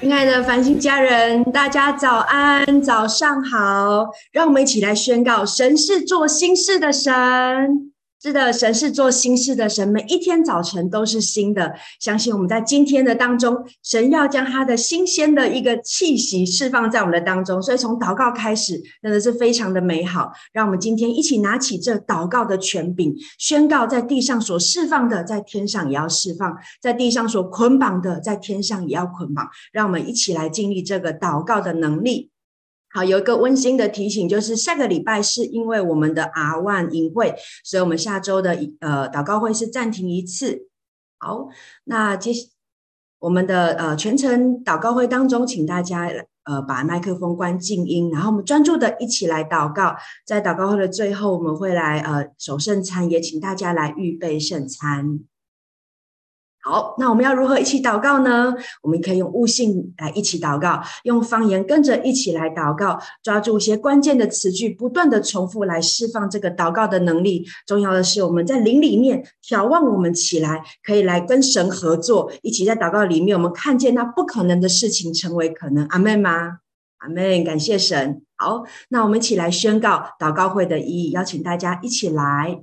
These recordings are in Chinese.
亲爱的繁星家人，大家早安，早上好！让我们一起来宣告：神是做新事的神。是的，神是做新事的神，每一天早晨都是新的。相信我们在今天的当中，神要将他的新鲜的一个气息释放在我们的当中。所以从祷告开始，真的是非常的美好。让我们今天一起拿起这祷告的权柄，宣告在地上所释放的，在天上也要释放；在地上所捆绑的，在天上也要捆绑。让我们一起来经历这个祷告的能力。好，有一个温馨的提醒，就是下个礼拜是因为我们的 R One 营会，所以我们下周的呃祷告会是暂停一次。好，那接我们的呃全程祷告会当中，请大家呃把麦克风关静音，然后我们专注的一起来祷告。在祷告会的最后，我们会来呃守圣餐，也请大家来预备圣餐。好，那我们要如何一起祷告呢？我们可以用悟性来一起祷告，用方言跟着一起来祷告，抓住一些关键的词句，不断的重复来释放这个祷告的能力。重要的是，我们在灵里面眺望我们起来，可以来跟神合作，一起在祷告里面，我们看见那不可能的事情成为可能。阿门吗？阿门，感谢神。好，那我们一起来宣告祷告会的意义，邀请大家一起来。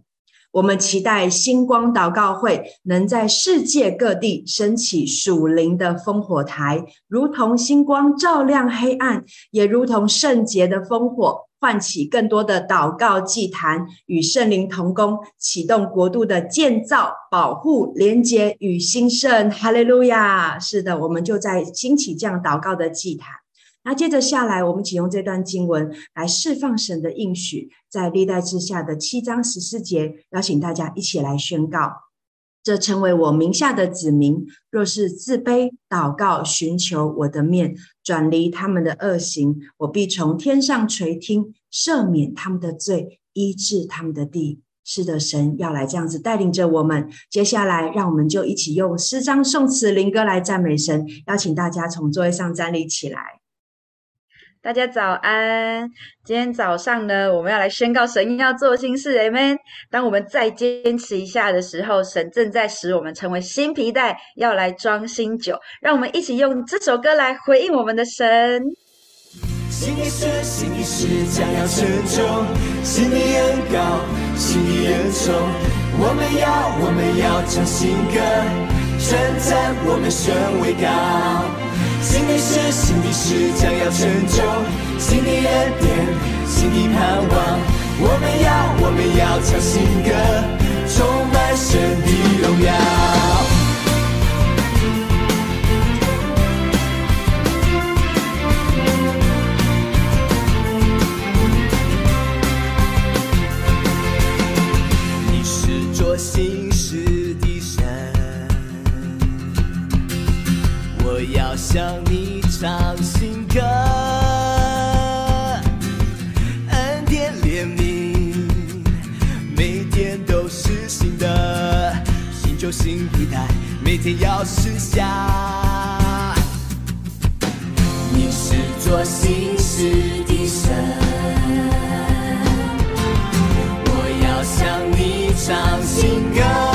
我们期待星光祷告会能在世界各地升起属灵的烽火台，如同星光照亮黑暗，也如同圣洁的烽火唤起更多的祷告祭坛，与圣灵同工，启动国度的建造、保护、连结与兴盛。哈利路亚！是的，我们就在兴起这样祷告的祭坛。那接着下来，我们请用这段经文来释放神的应许，在历代之下的七章十四节，邀请大家一起来宣告：这成为我名下的子民，若是自卑祷告，寻求我的面，转离他们的恶行，我必从天上垂听，赦免他们的罪，医治他们的地。是的，神要来这样子带领着我们。接下来，让我们就一起用诗章、颂词、灵歌来赞美神。邀请大家从座位上站立起来。大家早安！今天早上呢，我们要来宣告神要做新事，Amen。当我们再坚持一下的时候，神正在使我们成为新皮带，要来装新酒。让我们一起用这首歌来回应我们的神。新的事，新的事将要成就，新的恩膏，新的恩宠。我们要，我们要唱新歌，称赞我们神为高。新的事，新的事将要成就，新的恩典，新的盼望。我们要，我们要唱新歌，充满神的荣耀。你要向你。唱新歌，恩典怜悯，每天都是新的，新旧新皮带，每天要试下。你是做新事的神，我要向你唱新歌。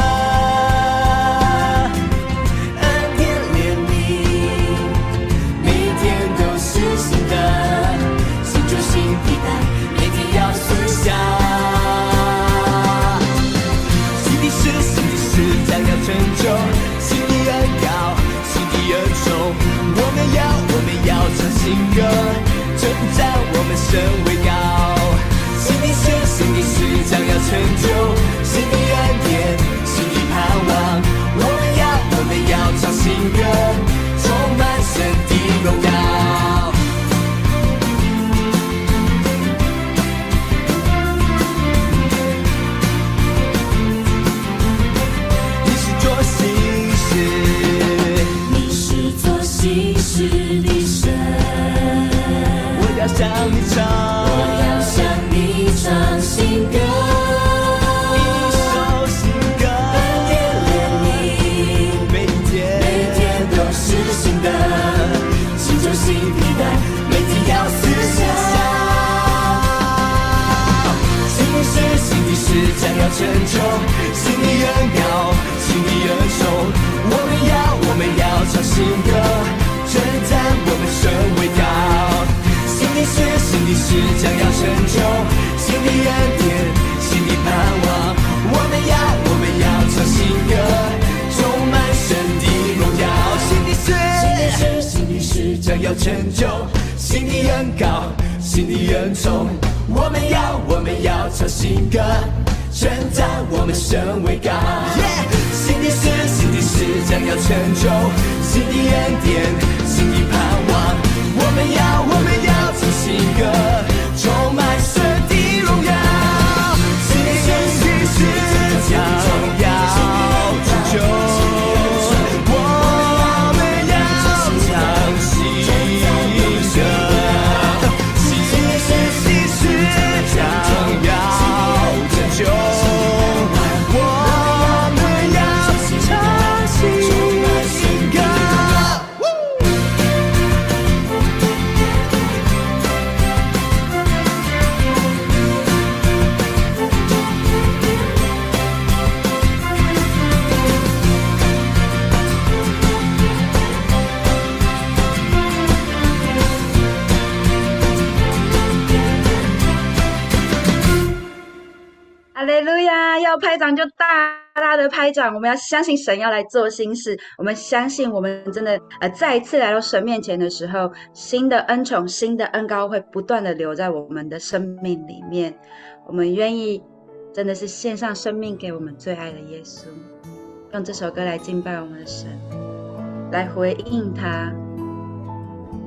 大的拍掌，我们要相信神要来做新事。我们相信，我们真的呃再一次来到神面前的时候，新的恩宠、新的恩膏会不断的留在我们的生命里面。我们愿意真的是献上生命给我们最爱的耶稣，用这首歌来敬拜我们的神，来回应他。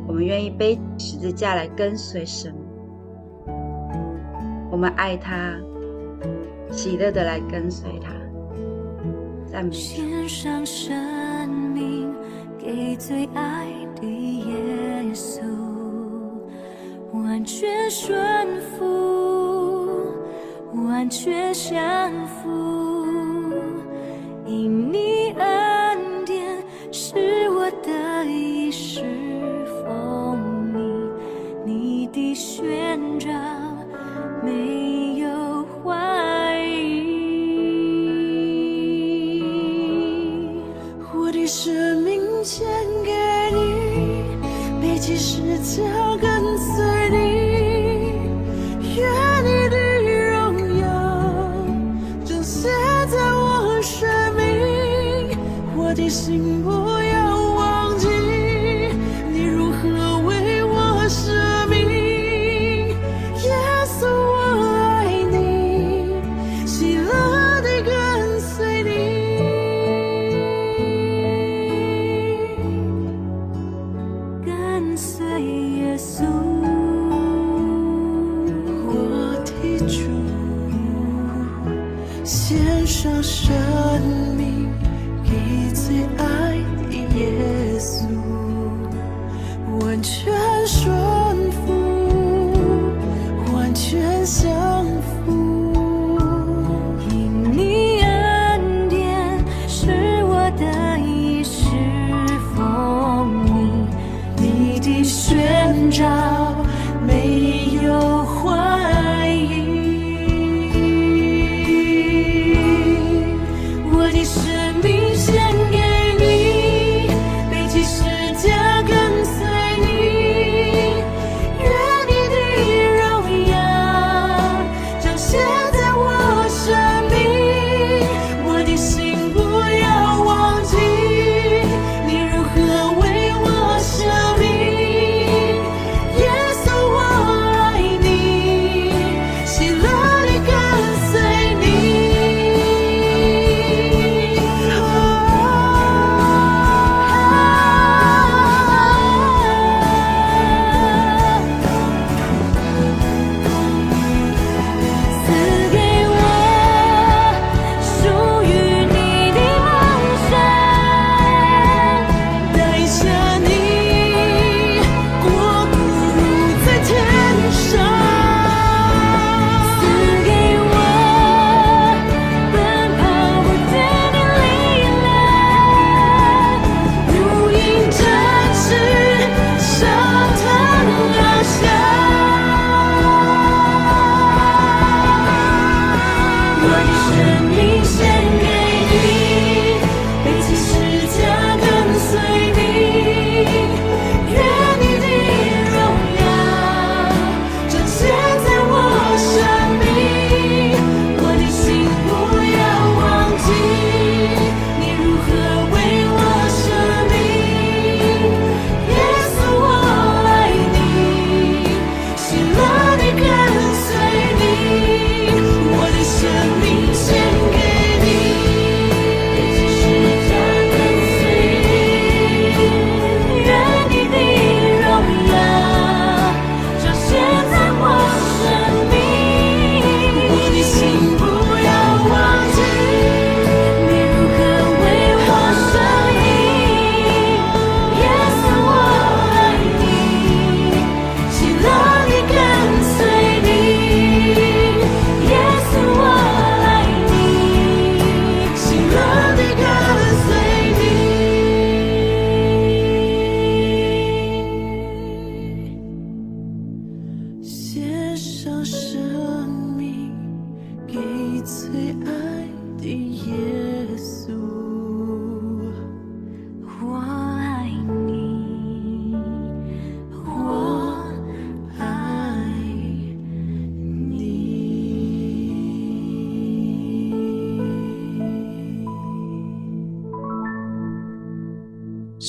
我们愿意背十字架来跟随神，我们爱他。喜乐的来跟随他，赞美他。献上生命给最爱的耶稣，完全顺服，完全降服，因你恩典是我的一世丰溢，你的宣召没有怀生命献给你，背起十字架跟随你，愿你的荣耀彰显在我生命，我的心不。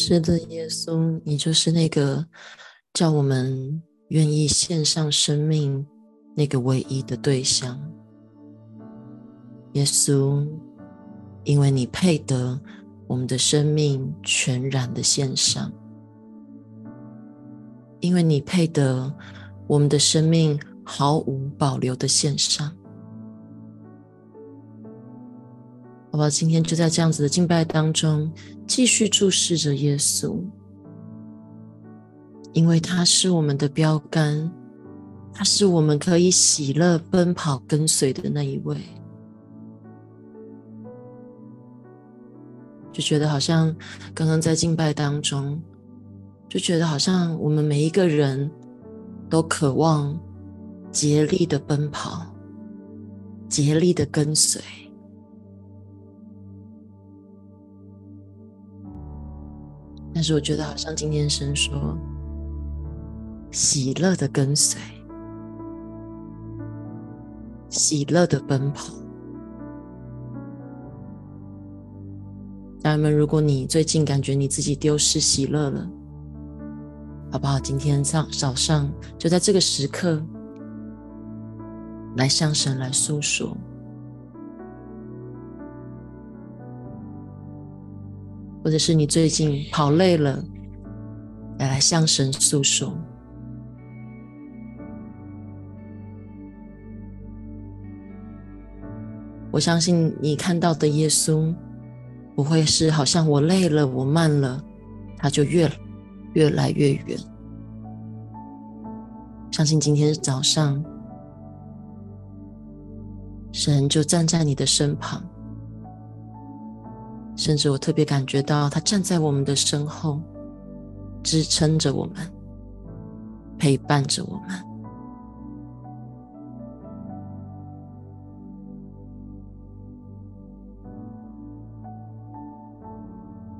是的，耶稣，你就是那个叫我们愿意献上生命那个唯一的对象。耶稣，因为你配得我们的生命全然的献上，因为你配得我们的生命毫无保留的献上。好吧，今天就在这样子的敬拜当中，继续注视着耶稣，因为他是我们的标杆，他是我们可以喜乐奔跑跟随的那一位。就觉得好像刚刚在敬拜当中，就觉得好像我们每一个人都渴望竭力的奔跑，竭力的跟随。但是我觉得好像今天神说，喜乐的跟随，喜乐的奔跑。家人们，如果你最近感觉你自己丢失喜乐了，好不好？今天早早上就在这个时刻，来向神来诉说。或者是你最近跑累了，来来向神诉说。我相信你看到的耶稣，不会是好像我累了，我慢了，他就越越来越远。相信今天早上，神就站在你的身旁。甚至我特别感觉到他站在我们的身后，支撑着我们，陪伴着我们。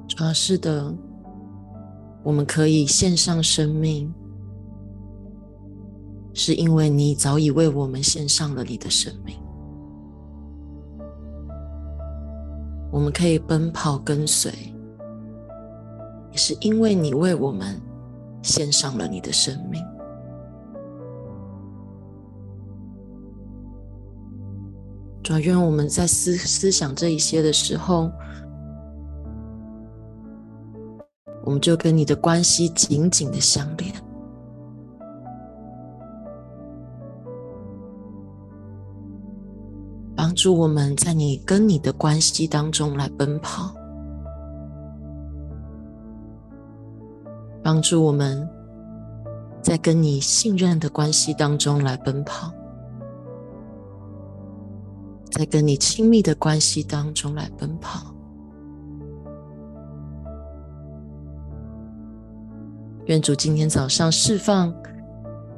主要是的，我们可以献上生命，是因为你早已为我们献上了你的生命。我们可以奔跑跟随，也是因为你为我们献上了你的生命。主要愿我们在思思想这一些的时候，我们就跟你的关系紧紧的相连。助我们在你跟你的关系当中来奔跑，帮助我们在跟你信任的关系当中来奔跑，在跟你亲密的关系当中来奔跑。愿主今天早上释放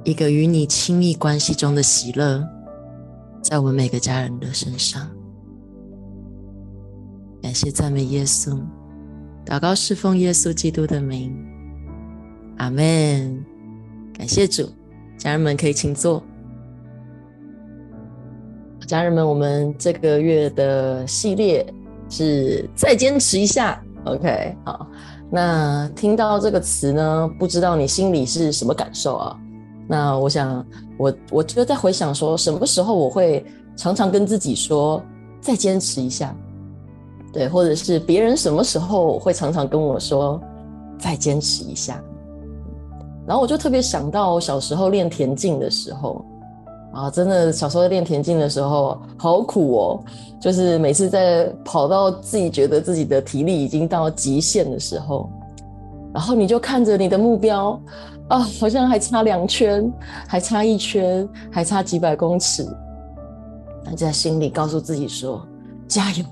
一个与你亲密关系中的喜乐。在我们每个家人的身上，感谢赞美耶稣，祷告侍奉耶稣基督的名，阿门。感谢主，家人们可以请坐。家人们，我们这个月的系列是再坚持一下，OK？好，那听到这个词呢，不知道你心里是什么感受啊？那我想，我我就在回想说，什么时候我会常常跟自己说再坚持一下，对，或者是别人什么时候会常常跟我说再坚持一下。然后我就特别想到小时候练田径的时候。啊，真的小时候练田径的时候好苦哦，就是每次在跑到自己觉得自己的体力已经到极限的时候，然后你就看着你的目标。啊、好像还差两圈，还差一圈，还差几百公尺。那就在心里告诉自己说：“加油，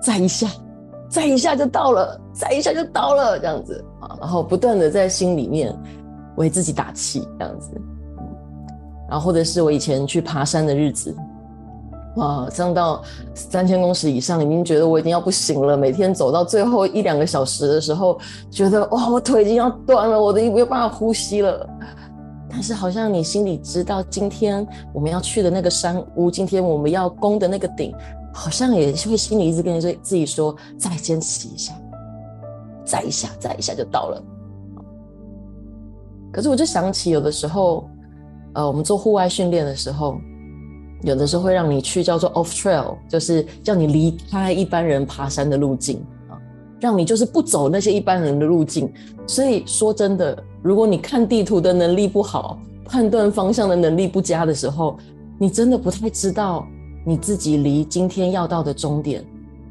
再一下，再一下就到了，再一下就到了。”这样子啊，然后不断的在心里面为自己打气，这样子。然后或者是我以前去爬山的日子。哇，上到三千公尺以上，已经觉得我已经要不行了。每天走到最后一两个小时的时候，觉得哇，我腿已经要断了，我都没有办法呼吸了。但是好像你心里知道，今天我们要去的那个山屋，今天我们要攻的那个顶，好像也会心里一直跟你说自己说，再坚持一下，再一下，再一下就到了。可是我就想起，有的时候，呃，我们做户外训练的时候，有的时候会让你去叫做 off trail，就是叫你离开一般人爬山的路径啊，让你就是不走那些一般人的路径。所以说真的，如果你看地图的能力不好，判断方向的能力不佳的时候，你真的不太知道你自己离今天要到的终点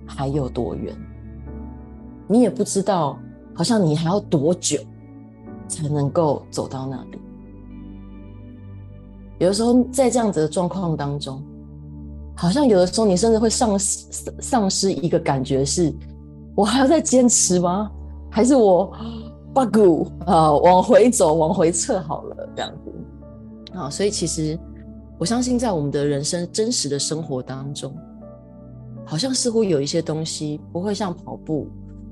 还有多远，你也不知道，好像你还要多久。才能够走到那里。有的时候，在这样子的状况当中，好像有的时候你甚至会丧失丧失一个感觉是：我还要再坚持吗？还是我八股啊往回走，往回撤好了这样子啊？所以，其实我相信，在我们的人生真实的生活当中，好像似乎有一些东西不会像跑步，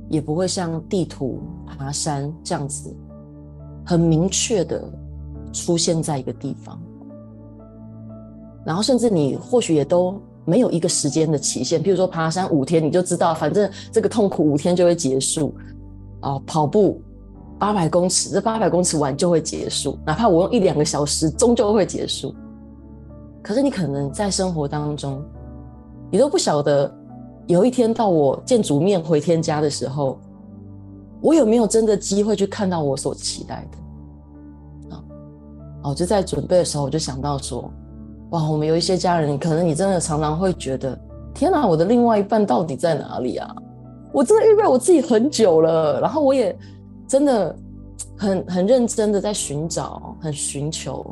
也不会像地图、爬山这样子。很明确的出现在一个地方，然后甚至你或许也都没有一个时间的期限，比如说爬山五天，你就知道反正这个痛苦五天就会结束啊。跑步八百公尺，这八百公尺完就会结束，哪怕我用一两个小时，终究会结束。可是你可能在生活当中，你都不晓得，有一天到我见主面回天家的时候。我有没有真的机会去看到我所期待的？啊，哦，就在准备的时候，我就想到说，哇，我们有一些家人，可能你真的常常会觉得，天哪，我的另外一半到底在哪里啊？我真的预备我自己很久了，然后我也真的很很认真的在寻找，很寻求，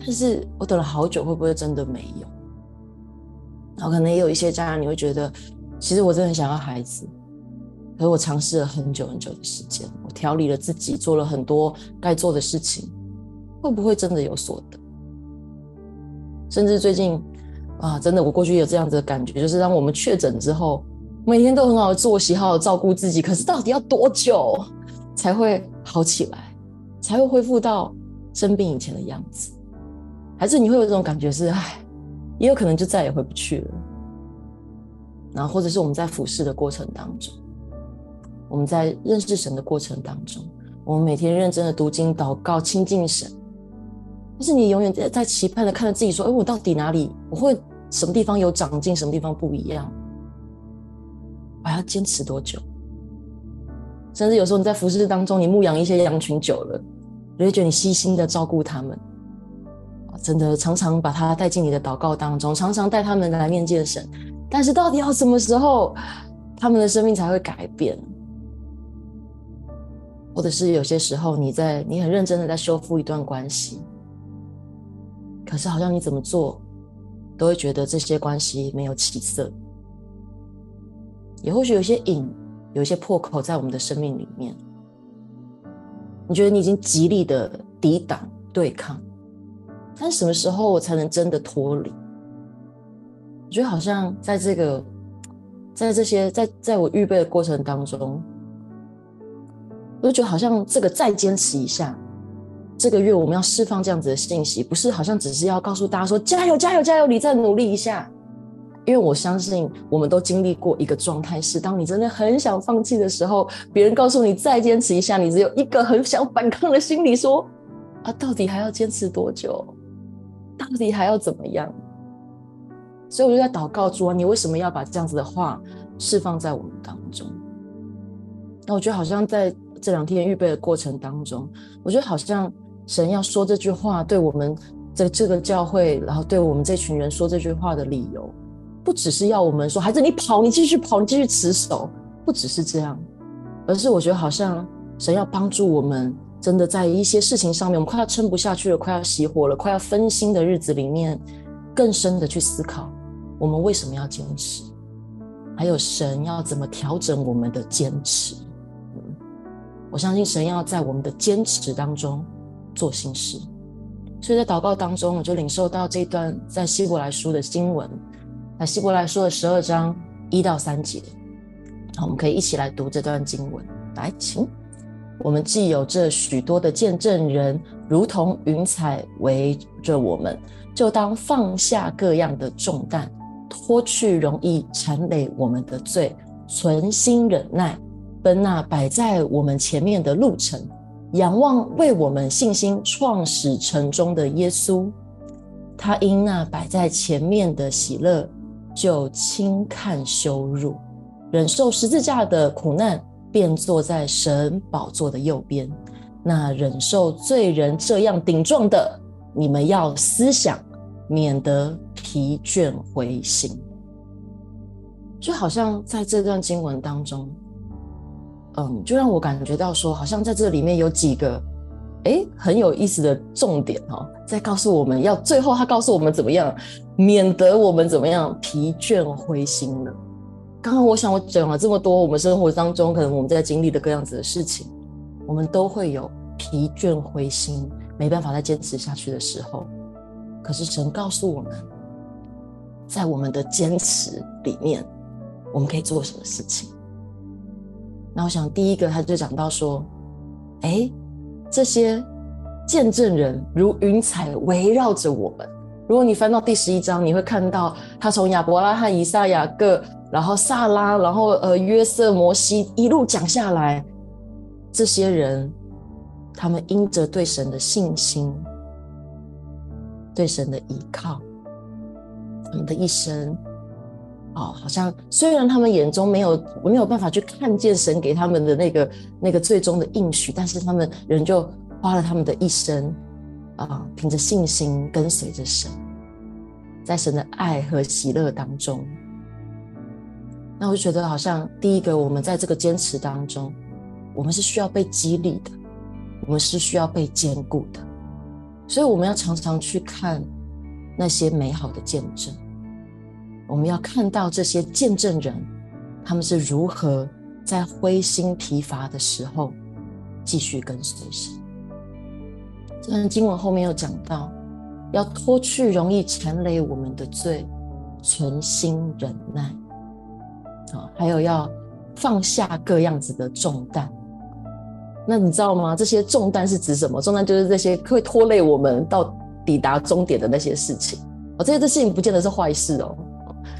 但是我等了好久，会不会真的没有？然后可能也有一些家人，你会觉得，其实我真的很想要孩子。可是我尝试了很久很久的时间，我调理了自己，做了很多该做的事情，会不会真的有所得？甚至最近啊，真的，我过去有这样子的感觉，就是当我们确诊之后，每天都很好的作息，好好照顾自己。可是到底要多久才会好起来，才会恢复到生病以前的样子？还是你会有这种感觉是，唉，也有可能就再也回不去了。然后，或者是我们在服侍的过程当中。我们在认识神的过程当中，我们每天认真的读经、祷告、亲近神。但是你永远在在期盼的看着自己说：“哎，我到底哪里？我会什么地方有长进，什么地方不一样？我还要坚持多久？”甚至有时候你在服侍当中，你牧养一些羊群久了，你会觉得你细心的照顾他们，真的常常把他带进你的祷告当中，常常带他们来面见神。但是到底要什么时候，他们的生命才会改变？或者是有些时候，你在你很认真的在修复一段关系，可是好像你怎么做，都会觉得这些关系没有起色。也或许有些瘾，有一些破口在我们的生命里面。你觉得你已经极力的抵挡对抗，但什么时候我才能真的脱离？我觉得好像在这个，在这些在在我预备的过程当中。我就觉得好像这个再坚持一下，这个月我们要释放这样子的信息，不是好像只是要告诉大家说加油加油加油，你再努力一下。因为我相信我们都经历过一个状态，是当你真的很想放弃的时候，别人告诉你再坚持一下，你只有一个很想反抗的心理，说啊，到底还要坚持多久？到底还要怎么样？所以我就在祷告主啊，你为什么要把这样子的话释放在我们当中？那我觉得好像在。这两天预备的过程当中，我觉得好像神要说这句话，对我们这这个教会，然后对我们这群人说这句话的理由，不只是要我们说，孩子你跑，你继续跑，你继续持守，不只是这样，而是我觉得好像神要帮助我们，真的在一些事情上面，我们快要撑不下去了，快要熄火了，快要分心的日子里面，更深的去思考，我们为什么要坚持，还有神要怎么调整我们的坚持。我相信神要在我们的坚持当中做新事，所以在祷告当中，我就领受到这段在希伯来书的经文，在希伯来书的十二章一到三节。好，我们可以一起来读这段经文。来，请我们既有这许多的见证人，如同云彩围着我们，就当放下各样的重担，脱去容易缠累我们的罪，存心忍耐。奔那摆在我们前面的路程，仰望为我们信心创始成终的耶稣。他因那摆在前面的喜乐，就轻看羞辱，忍受十字架的苦难，便坐在神宝座的右边。那忍受罪人这样顶撞的，你们要思想，免得疲倦灰心。就好像在这段经文当中，嗯，就让我感觉到说，好像在这里面有几个，诶，很有意思的重点哦，在告诉我们要最后他告诉我们怎么样，免得我们怎么样疲倦灰心了。刚刚我想我讲了这么多，我们生活当中可能我们在经历的各样子的事情，我们都会有疲倦灰心，没办法再坚持下去的时候。可是神告诉我们，在我们的坚持里面。我们可以做什么事情？那我想，第一个他就讲到说，哎，这些见证人如云彩围绕着我们。如果你翻到第十一章，你会看到他从亚伯拉罕、以撒、雅各，然后萨拉，然后呃约瑟、摩西一路讲下来，这些人他们因着对神的信心、对神的依靠，他们的一生。哦，好像虽然他们眼中没有没有办法去看见神给他们的那个那个最终的应许，但是他们仍旧花了他们的一生啊，凭着信心跟随着神，在神的爱和喜乐当中。那我就觉得，好像第一个，我们在这个坚持当中，我们是需要被激励的，我们是需要被坚固的，所以我们要常常去看那些美好的见证。我们要看到这些见证人，他们是如何在灰心疲乏的时候继续跟随神。这段经文后面又讲到，要脱去容易缠累我们的罪，存心忍耐。啊，还有要放下各样子的重担。那你知道吗？这些重担是指什么？重担就是这些会拖累我们到抵达终点的那些事情。哦，这些的事情不见得是坏事哦。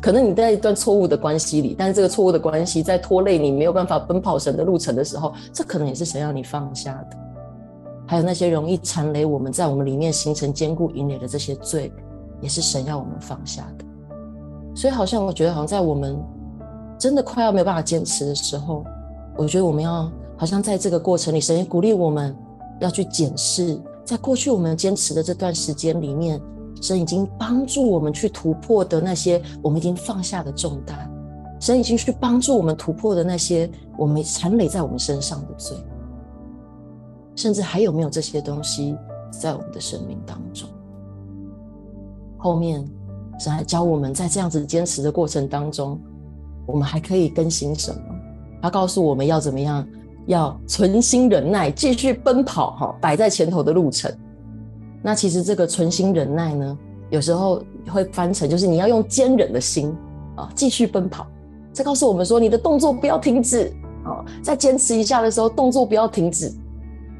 可能你在一段错误的关系里，但是这个错误的关系在拖累你没有办法奔跑神的路程的时候，这可能也是神要你放下的。还有那些容易缠累我们在我们里面形成坚固营垒的这些罪，也是神要我们放下的。所以好像我觉得，好像在我们真的快要没有办法坚持的时候，我觉得我们要好像在这个过程里，神也鼓励我们要去检视，在过去我们坚持的这段时间里面。神已经帮助我们去突破的那些我们已经放下的重担，神已经去帮助我们突破的那些我们残累在我们身上的罪，甚至还有没有这些东西在我们的生命当中？后面神还教我们在这样子坚持的过程当中，我们还可以更新什么？他告诉我们要怎么样？要存心忍耐，继续奔跑，哈，摆在前头的路程。那其实这个存心忍耐呢，有时候会翻成就是你要用坚忍的心啊，继续奔跑。这告诉我们说，你的动作不要停止啊，再坚持一下的时候，动作不要停止。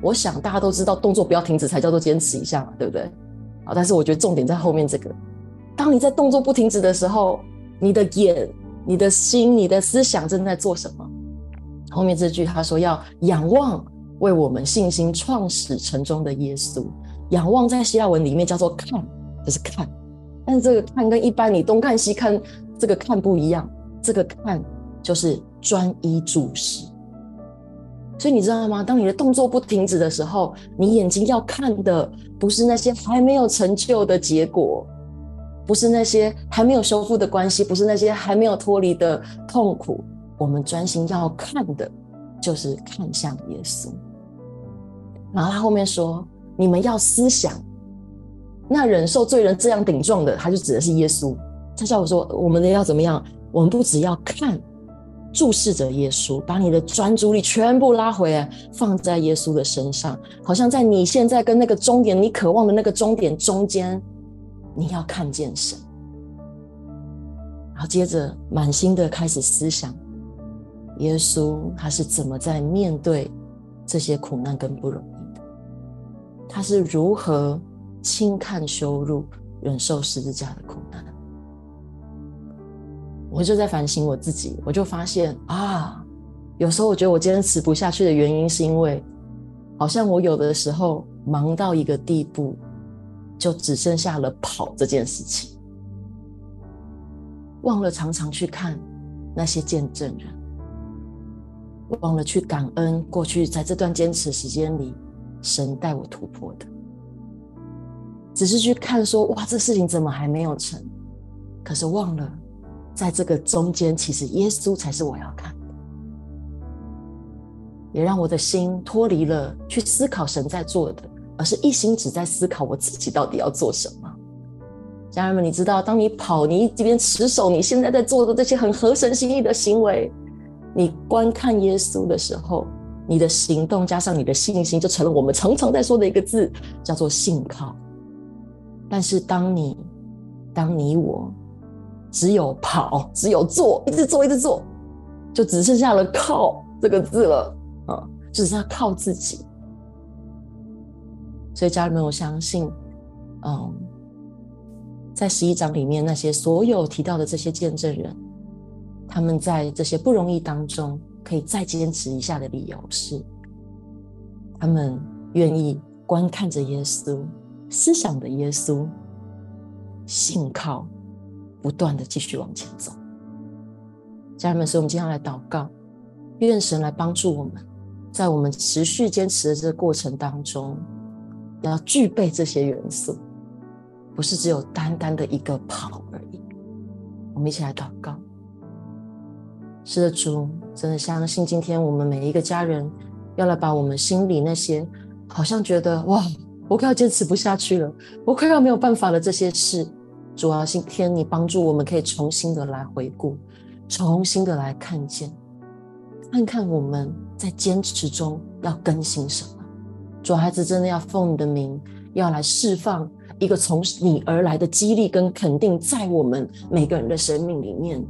我想大家都知道，动作不要停止才叫做坚持一下嘛，对不对？啊，但是我觉得重点在后面这个，当你在动作不停止的时候，你的眼、你的心、你的思想正在做什么？后面这句他说要仰望为我们信心创始成终的耶稣。仰望在希腊文里面叫做看，就是看，但是这个看跟一般你东看西看这个看不一样，这个看就是专一注视。所以你知道吗？当你的动作不停止的时候，你眼睛要看的不是那些还没有成就的结果，不是那些还没有修复的关系，不是那些还没有脱离的痛苦。我们专心要看的就是看向耶稣。然后他后面说。你们要思想，那忍受罪人这样顶撞的，他就指的是耶稣。他叫我说，我们的要怎么样？我们不只要看，注视着耶稣，把你的专注力全部拉回来，放在耶稣的身上，好像在你现在跟那个终点，你渴望的那个终点中间，你要看见神。然后接着满心的开始思想，耶稣他是怎么在面对这些苦难跟不容易。他是如何轻看羞辱、忍受十字架的苦难？我就在反省我自己，我就发现啊，有时候我觉得我坚持不下去的原因，是因为好像我有的时候忙到一个地步，就只剩下了跑这件事情，忘了常常去看那些见证人，忘了去感恩过去在这段坚持时间里，神带我突破的，只是去看说哇，这事情怎么还没有成？可是忘了，在这个中间，其实耶稣才是我要看。也让我的心脱离了去思考神在做的，而是一心只在思考我自己到底要做什么。家人们，你知道，当你跑，你一边持守你现在在做的这些很合神心意的行为，你观看耶稣的时候，你的行动加上你的信心，就成了我们常常在说的一个字，叫做信靠。但是当你、当你我只有跑，只有做，一直做，一直做，就只剩下了靠这个字了。啊，只是要靠自己。所以家人们，我相信，嗯，在十一章里面那些所有提到的这些见证人，他们在这些不容易当中可以再坚持一下的理由是，他们愿意观看着耶稣，思想的耶稣，信靠，不断的继续往前走。家人们，所以我们今天来祷告，愿神来帮助我们。在我们持续坚持的这个过程当中，要具备这些元素，不是只有单单的一个跑而已。我们一起来祷告。是的，主，真的相信今天我们每一个家人要来把我们心里那些好像觉得哇，我快要坚持不下去了，我快要没有办法了这些事，主啊，今天你帮助我们可以重新的来回顾，重新的来看见，看看我们。在坚持中要更新什么？主孩子真的要奉你的名，要来释放一个从你而来的激励跟肯定，在我们每个人的生命里面。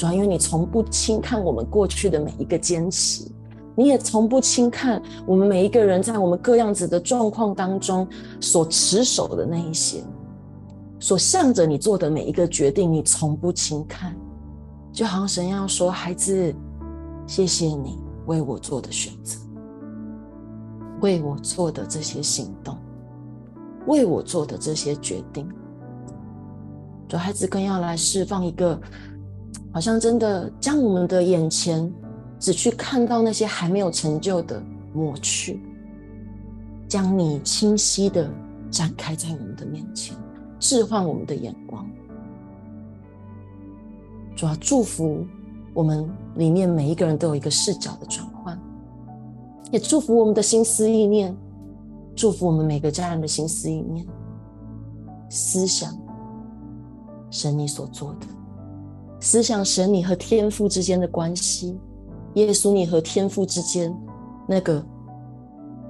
主要因为你从不轻看我们过去的每一个坚持，你也从不轻看我们每一个人在我们各样子的状况当中所持守的那一些，所向着你做的每一个决定，你从不轻看。就好像神要说：“孩子，谢谢你。”为我做的选择，为我做的这些行动，为我做的这些决定，主孩子更要来释放一个，好像真的将我们的眼前只去看到那些还没有成就的抹去，将你清晰的展开在我们的面前，置换我们的眼光，主要祝福。我们里面每一个人都有一个视角的转换，也祝福我们的心思意念，祝福我们每个家人的心思意念，思想神你所做的，思想神你和天父之间的关系，耶稣你和天父之间那个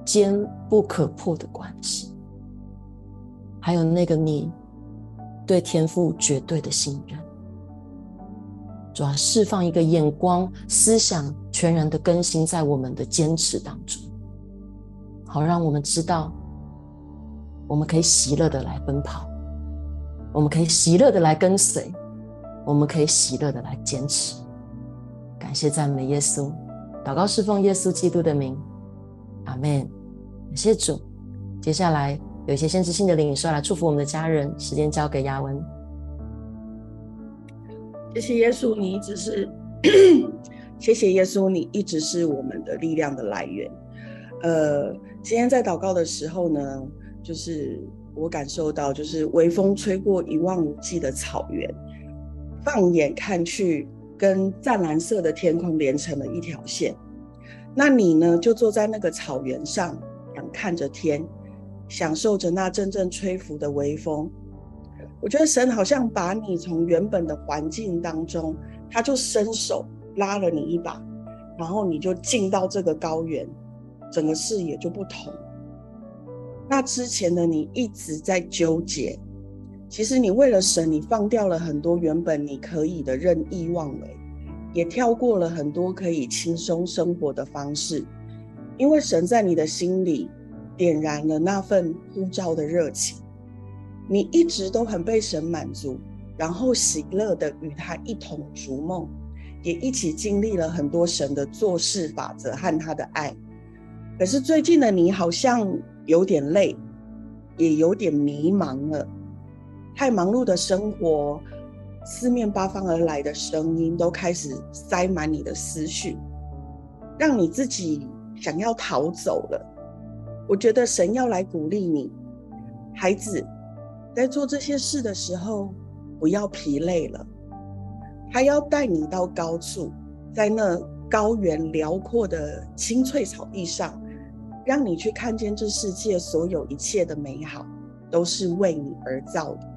坚不可破的关系，还有那个你对天父绝对的信任。主要释放一个眼光、思想全然的更新在我们的坚持当中，好让我们知道，我们可以喜乐的来奔跑，我们可以喜乐的来跟随，我们可以喜乐的来坚持。感谢赞美耶稣，祷告侍奉耶稣基督的名，阿门。感谢主。接下来有一些先知性的灵说来祝福我们的家人，时间交给亚文。谢谢耶稣，你一直是，谢谢耶稣，你一直是我们的力量的来源。呃，今天在祷告的时候呢，就是我感受到，就是微风吹过一望无际的草原，放眼看去，跟湛蓝色的天空连成了一条线。那你呢，就坐在那个草原上，仰看着天，享受着那阵阵吹拂的微风。我觉得神好像把你从原本的环境当中，他就伸手拉了你一把，然后你就进到这个高原，整个视野就不同。那之前的你一直在纠结，其实你为了神，你放掉了很多原本你可以的任意妄为，也跳过了很多可以轻松生活的方式，因为神在你的心里点燃了那份呼召的热情。你一直都很被神满足，然后喜乐的与他一同逐梦，也一起经历了很多神的做事法则和他的爱。可是最近的你好像有点累，也有点迷茫了。太忙碌的生活，四面八方而来的声音都开始塞满你的思绪，让你自己想要逃走了。我觉得神要来鼓励你，孩子，在做这些事的时候，不要疲累了。他要带你到高处，在那高原辽阔的青翠草地上，让你去看见这世界所有一切的美好，都是为你而造的。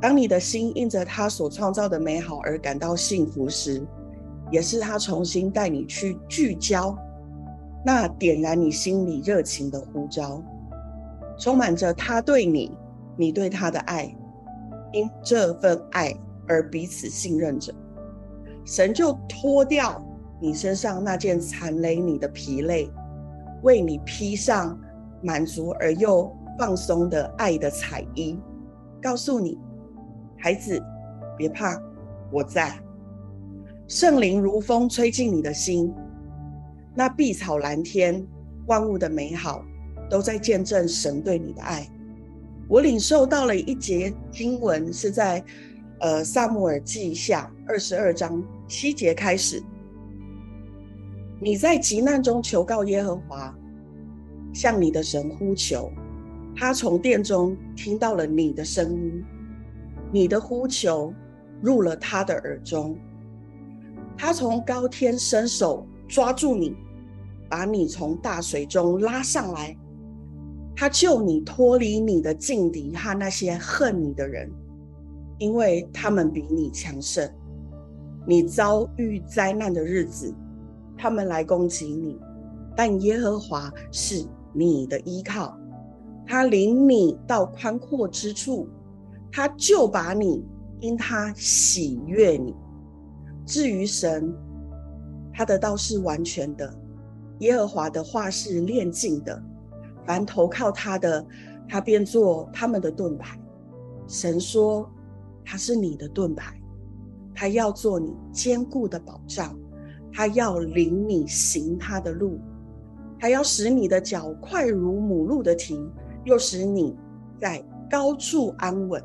当你的心因着他所创造的美好而感到幸福时，也是他重新带你去聚焦，那点燃你心里热情的呼召，充满着他对你、你对他的爱，因这份爱。而彼此信任着，神就脱掉你身上那件缠累你的疲累，为你披上满足而又放松的爱的彩衣，告诉你，孩子，别怕，我在。圣灵如风吹进你的心，那碧草蓝天、万物的美好，都在见证神对你的爱。我领受到了一节经文，是在。呃，撒母耳记下二十二章七节开始，你在急难中求告耶和华，向你的神呼求，他从殿中听到了你的声音，你的呼求入了他的耳中，他从高天伸手抓住你，把你从大水中拉上来，他救你脱离你的劲敌和那些恨你的人。因为他们比你强盛，你遭遇灾难的日子，他们来攻击你，但耶和华是你的依靠，他领你到宽阔之处，他就把你，因他喜悦你。至于神，他的道是完全的，耶和华的话是炼净的，凡投靠他的，他便做他们的盾牌。神说。他是你的盾牌，他要做你坚固的保障，他要领你行他的路，他要使你的脚快如母鹿的蹄，又使你在高处安稳。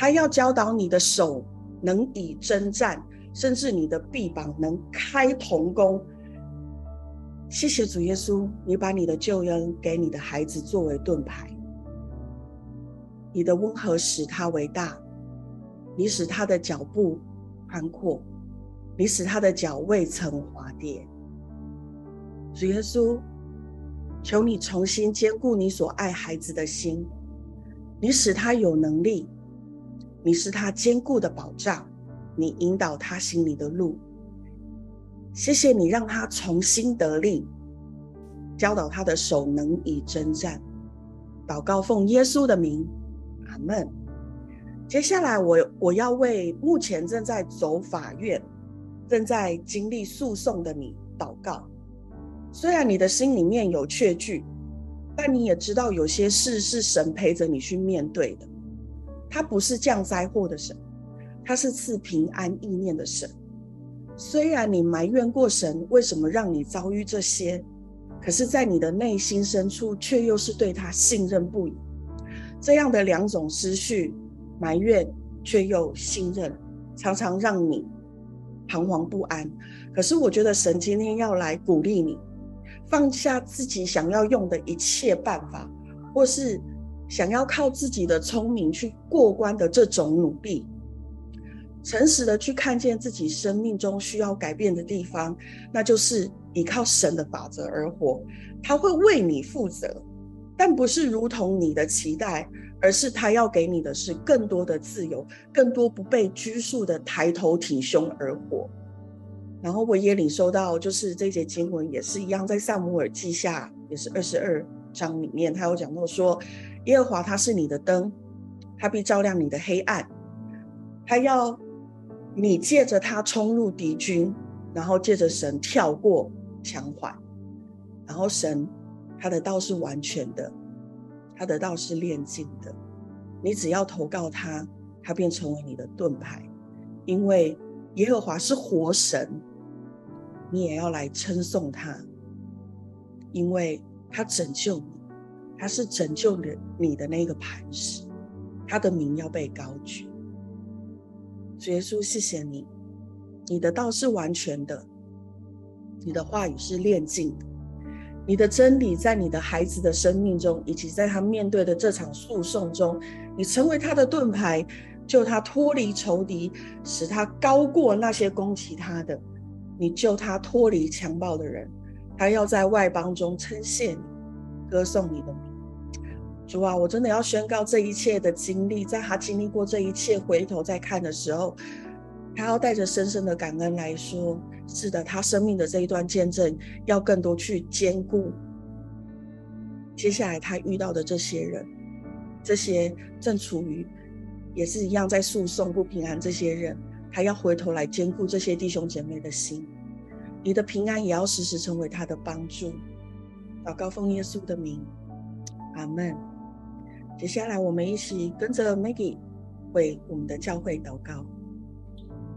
他要教导你的手能以征战，甚至你的臂膀能开铜弓。谢谢主耶稣，你把你的救恩给你的孩子作为盾牌，你的温和使他为大。你使他的脚步宽阔，你使他的脚未曾滑跌。主耶稣，求你重新坚固你所爱孩子的心，你使他有能力，你是他坚固的保障，你引导他心里的路。谢谢你让他重新得力，教导他的手能以征战。祷告奉耶稣的名，阿门。接下来我，我要为目前正在走法院、正在经历诉讼的你祷告。虽然你的心里面有确据，但你也知道有些事是神陪着你去面对的。他不是降灾祸的神，他是赐平安意念的神。虽然你埋怨过神为什么让你遭遇这些，可是，在你的内心深处却又是对他信任不已。这样的两种思绪。埋怨却又信任，常常让你彷徨不安。可是我觉得神今天要来鼓励你，放下自己想要用的一切办法，或是想要靠自己的聪明去过关的这种努力，诚实的去看见自己生命中需要改变的地方，那就是依靠神的法则而活，他会为你负责，但不是如同你的期待。而是他要给你的是更多的自由，更多不被拘束的抬头挺胸而活。然后我也领受到，就是这节经文也是一样，在撒母耳记下也是二十二章里面，他有讲到说，耶和华他是你的灯，他必照亮你的黑暗，他要你借着他冲入敌军，然后借着神跳过墙环，然后神他的道是完全的。他的道是炼净的，你只要投靠他，他便成为你的盾牌，因为耶和华是活神，你也要来称颂他，因为他拯救你，他是拯救了你的那个磐石，他的名要被高举。主耶稣，谢谢你，你的道是完全的，你的话语是炼净的，你的真理在你的孩子的生命中，以及在他面对的这场诉讼中，你成为他的盾牌。救他脱离仇敌，使他高过那些攻击他的；你救他脱离强暴的人，他要在外邦中称谢你，歌颂你的名。主啊，我真的要宣告这一切的经历，在他经历过这一切，回头再看的时候，他要带着深深的感恩来说：是的，他生命的这一段见证，要更多去兼顾接下来他遇到的这些人，这些正处于。也是一样，在诉讼不平安，这些人还要回头来兼顾这些弟兄姐妹的心。你的平安也要时时成为他的帮助。祷告奉耶稣的名，阿门。接下来我们一起跟着 Maggie 为我们的教会祷告。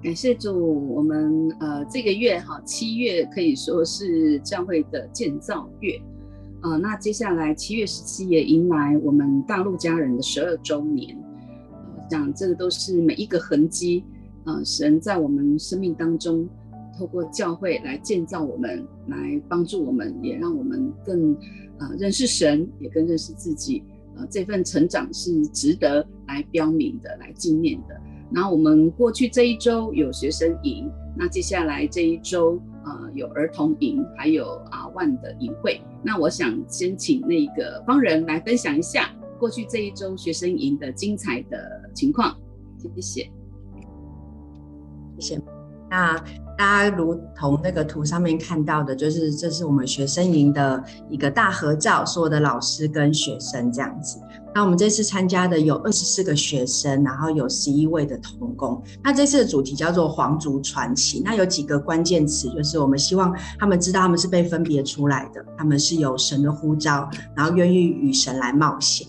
感谢主，我们呃这个月哈七月可以说是教会的建造月，呃那接下来七月十七也迎来我们大陆家人的十二周年。讲这个都是每一个痕迹，呃，神在我们生命当中，透过教会来建造我们，来帮助我们，也让我们更呃认识神，也更认识自己。呃，这份成长是值得来标明的，来纪念的。然后我们过去这一周有学生营，那接下来这一周呃有儿童营，还有阿万的营会。那我想先请那个方人来分享一下。过去这一周学生营的精彩的情况，谢谢，谢谢。那大家如同那个图上面看到的，就是这是我们学生营的一个大合照，所有的老师跟学生这样子。那我们这次参加的有二十四个学生，然后有十一位的童工。那这次的主题叫做皇族传奇。那有几个关键词，就是我们希望他们知道他们是被分别出来的，他们是有神的呼召，然后愿意与神来冒险。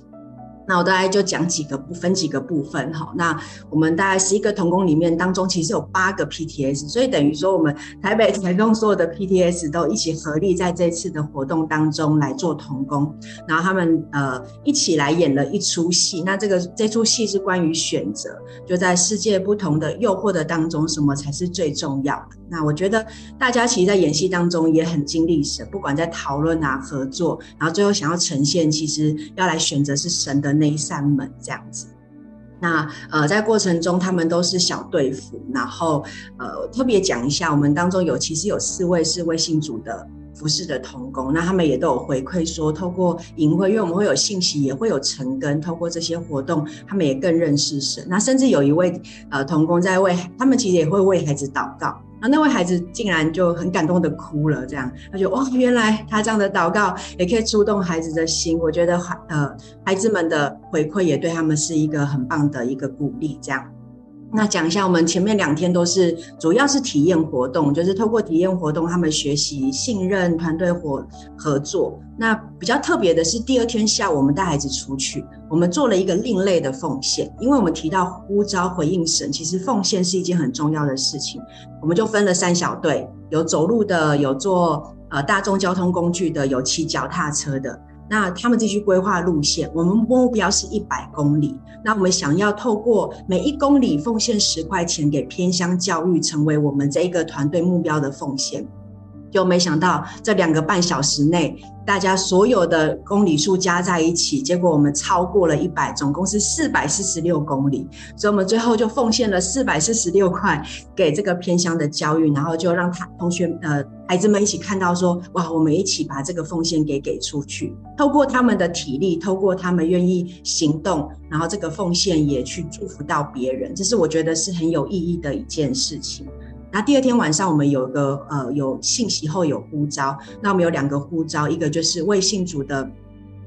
那我大概就讲几个部分，几个部分哈。那我们大概十一个童工里面当中，其实有八个 PTS，所以等于说我们台北、台中所有的 PTS 都一起合力在这次的活动当中来做童工。然后他们呃一起来演了一出戏。那这个这出戏是关于选择，就在世界不同的诱惑的当中，什么才是最重要的？那我觉得大家其实，在演戏当中也很经历神，不管在讨论啊、合作，然后最后想要呈现，其实要来选择是神的。那一扇门这样子，那呃，在过程中他们都是小队服，然后呃，特别讲一下，我们当中有其实有四位是未信主的服侍的童工，那他们也都有回馈说，透过营会，因为我们会有信息，也会有成根，透过这些活动，他们也更认识神。那甚至有一位呃童工在为他们，其实也会为孩子祷告。那位孩子竟然就很感动的哭了，这样他就哇，原来他这样的祷告也可以触动孩子的心。我觉得孩呃孩子们的回馈也对他们是一个很棒的一个鼓励，这样。那讲一下，我们前面两天都是主要是体验活动，就是透过体验活动，他们学习信任、团队合合作。那比较特别的是，第二天下午我们带孩子出去，我们做了一个另类的奉献，因为我们提到呼召回应神，其实奉献是一件很重要的事情。我们就分了三小队，有走路的，有坐呃大众交通工具的，有骑脚踏车的。那他们继续规划路线，我们目标是一百公里。那我们想要透过每一公里奉献十块钱给偏乡教育，成为我们这一个团队目标的奉献。就没想到这两个半小时内，大家所有的公里数加在一起，结果我们超过了一百，总共是四百四十六公里。所以，我们最后就奉献了四百四十六块给这个偏乡的教育，然后就让他同学呃孩子们一起看到说，哇，我们一起把这个奉献给给出去，透过他们的体力，透过他们愿意行动，然后这个奉献也去祝福到别人，这是我觉得是很有意义的一件事情。那第二天晚上，我们有个呃有信息后有呼召，那我们有两个呼召，一个就是未信主的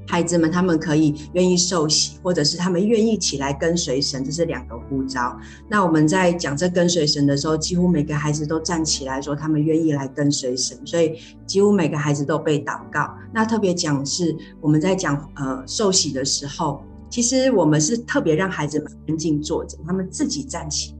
孩子们，他们可以愿意受洗，或者是他们愿意起来跟随神，这是两个呼召。那我们在讲这跟随神的时候，几乎每个孩子都站起来说他们愿意来跟随神，所以几乎每个孩子都被祷告。那特别讲是我们在讲呃受洗的时候，其实我们是特别让孩子们安静坐着，他们自己站起。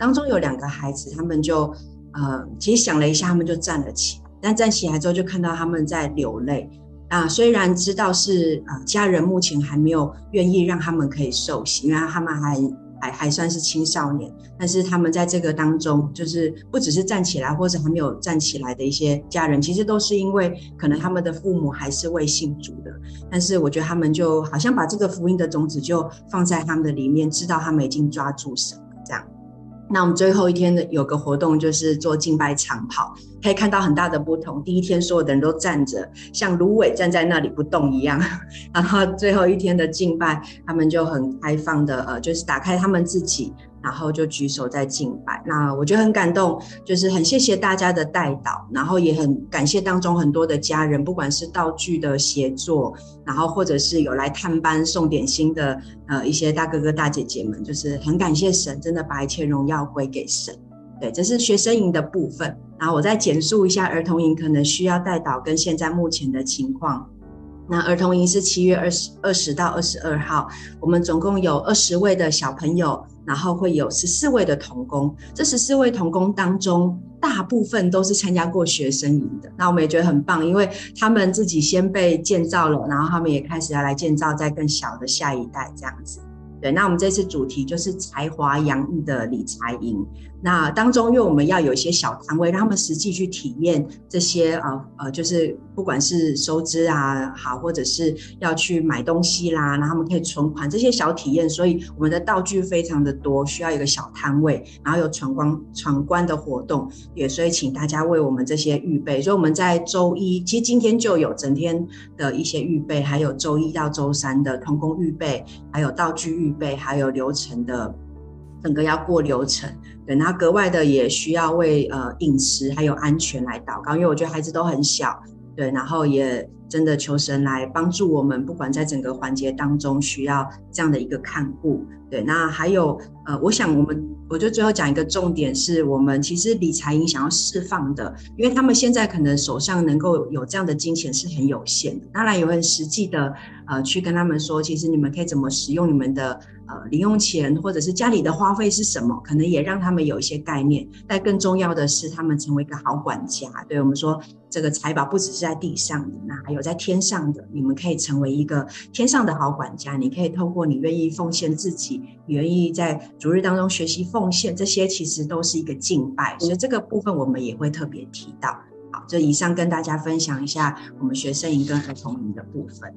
当中有两个孩子，他们就呃，其实想了一下，他们就站了起来，但站起来之后就看到他们在流泪。啊，虽然知道是呃家人目前还没有愿意让他们可以受洗，因为他们还还还算是青少年，但是他们在这个当中，就是不只是站起来，或者还没有站起来的一些家人，其实都是因为可能他们的父母还是未信主的，但是我觉得他们就好像把这个福音的种子就放在他们的里面，知道他们已经抓住神了这样。那我们最后一天的有个活动，就是做敬拜长跑，可以看到很大的不同。第一天所有的人都站着，像芦苇站在那里不动一样。然后最后一天的敬拜，他们就很开放的，呃，就是打开他们自己。然后就举手在敬拜，那我觉得很感动，就是很谢谢大家的带导，然后也很感谢当中很多的家人，不管是道具的协作，然后或者是有来探班送点心的呃一些大哥哥大姐姐们，就是很感谢神，真的把一切荣耀归给神。对，这是学生营的部分，然后我再简述一下儿童营可能需要带导跟现在目前的情况。那儿童营是七月二十二十到二十二号，我们总共有二十位的小朋友，然后会有十四位的童工。这十四位童工当中，大部分都是参加过学生营的。那我们也觉得很棒，因为他们自己先被建造了，然后他们也开始要来建造在更小的下一代这样子。对，那我们这次主题就是才华洋溢的理财营。那当中，因为我们要有一些小摊位，让他们实际去体验这些呃呃，就是不管是收支啊好，或者是要去买东西啦，然后他们可以存款这些小体验。所以我们的道具非常的多，需要一个小摊位，然后有闯关闯关的活动，也所以请大家为我们这些预备。所以我们在周一，其实今天就有整天的一些预备，还有周一到周三的同工预备，还有道具预备，还有流程的。整个要过流程，对，那格外的也需要为呃饮食还有安全来祷告，因为我觉得孩子都很小，对，然后也真的求神来帮助我们，不管在整个环节当中需要这样的一个看顾，对，那还有呃，我想我们我就最后讲一个重点，是我们其实理财营想要释放的，因为他们现在可能手上能够有这样的金钱是很有限的，当然有很实际的呃去跟他们说，其实你们可以怎么使用你们的。呃，零用钱或者是家里的花费是什么，可能也让他们有一些概念。但更重要的是，他们成为一个好管家。对我们说，这个财宝不只是在地上的，那还有我在天上的。你们可以成为一个天上的好管家。你可以透过你愿意奉献自己，你愿意在主日当中学习奉献，这些其实都是一个敬拜。所以这个部分我们也会特别提到。好，这以上跟大家分享一下我们学生营跟儿童营的部分。